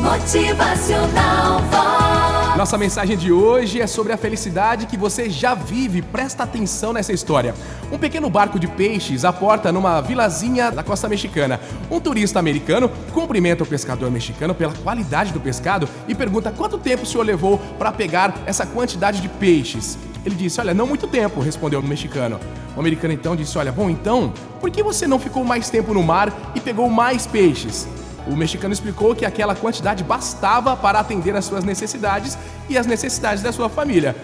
Motivacional Vox. Nossa mensagem de hoje é sobre a felicidade que você já vive. Presta atenção nessa história. Um pequeno barco de peixes aporta numa vilazinha da costa mexicana. Um turista americano cumprimenta o pescador mexicano pela qualidade do pescado e pergunta quanto tempo o senhor levou para pegar essa quantidade de peixes. Ele disse: Olha, não muito tempo, respondeu o mexicano. O americano então disse: Olha, bom, então, por que você não ficou mais tempo no mar e pegou mais peixes? O mexicano explicou que aquela quantidade bastava para atender às suas necessidades e as necessidades da sua família.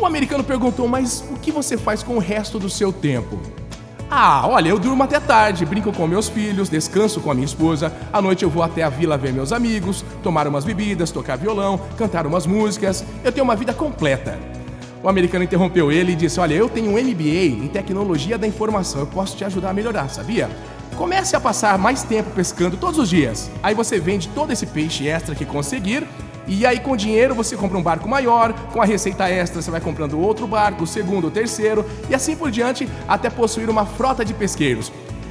O americano perguntou: Mas o que você faz com o resto do seu tempo? Ah, olha, eu durmo até tarde, brinco com meus filhos, descanso com a minha esposa. À noite eu vou até a vila ver meus amigos, tomar umas bebidas, tocar violão, cantar umas músicas. Eu tenho uma vida completa. O americano interrompeu ele e disse: Olha, eu tenho um MBA em tecnologia da informação, eu posso te ajudar a melhorar, sabia? Comece a passar mais tempo pescando todos os dias. Aí você vende todo esse peixe extra que conseguir. E aí, com dinheiro, você compra um barco maior. Com a receita extra, você vai comprando outro barco, segundo, terceiro, e assim por diante, até possuir uma frota de pesqueiros.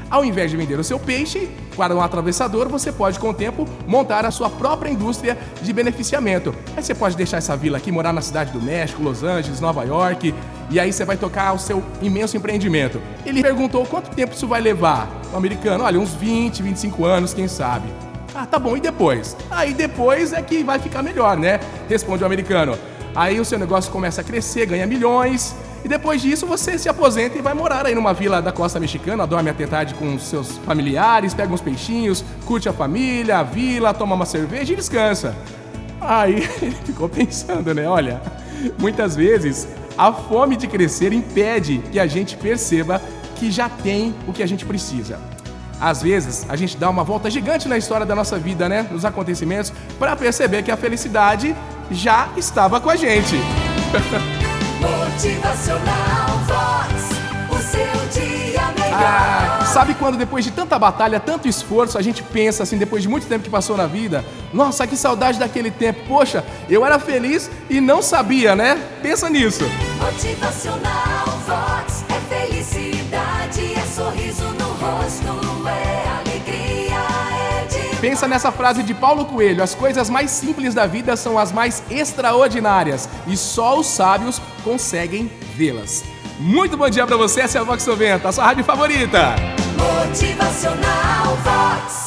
Ao invés de vender o seu peixe para um atravessador, você pode, com o tempo, montar a sua própria indústria de beneficiamento. Aí você pode deixar essa vila aqui, morar na cidade do México, Los Angeles, Nova York, e aí você vai tocar o seu imenso empreendimento. Ele perguntou quanto tempo isso vai levar. O americano, olha, uns 20, 25 anos, quem sabe. Ah, tá bom, e depois? Aí depois é que vai ficar melhor, né? Responde o americano. Aí o seu negócio começa a crescer, ganha milhões, e depois disso você se aposenta e vai morar aí numa vila da costa mexicana, dorme até tarde com seus familiares, pega uns peixinhos, curte a família, a vila, toma uma cerveja e descansa. Aí ele ficou pensando, né? Olha, muitas vezes a fome de crescer impede que a gente perceba que já tem o que a gente precisa. Às vezes, a gente dá uma volta gigante na história da nossa vida, né? Nos acontecimentos, para perceber que a felicidade já estava com a gente. Motivacional Vox. O seu dia melhor. Ah, sabe quando depois de tanta batalha, tanto esforço, a gente pensa assim, depois de muito tempo que passou na vida, nossa, que saudade daquele tempo. Poxa, eu era feliz e não sabia, né? Pensa nisso. Motivacional Vox. É felicidade, é sorriso no rosto, é alegria, é Pensa nessa frase de Paulo Coelho: as coisas mais simples da vida são as mais extraordinárias e só os sábios conseguem vê-las. Muito bom dia pra você, essa é a Vox 90, a sua rádio favorita. Motivacional Vox.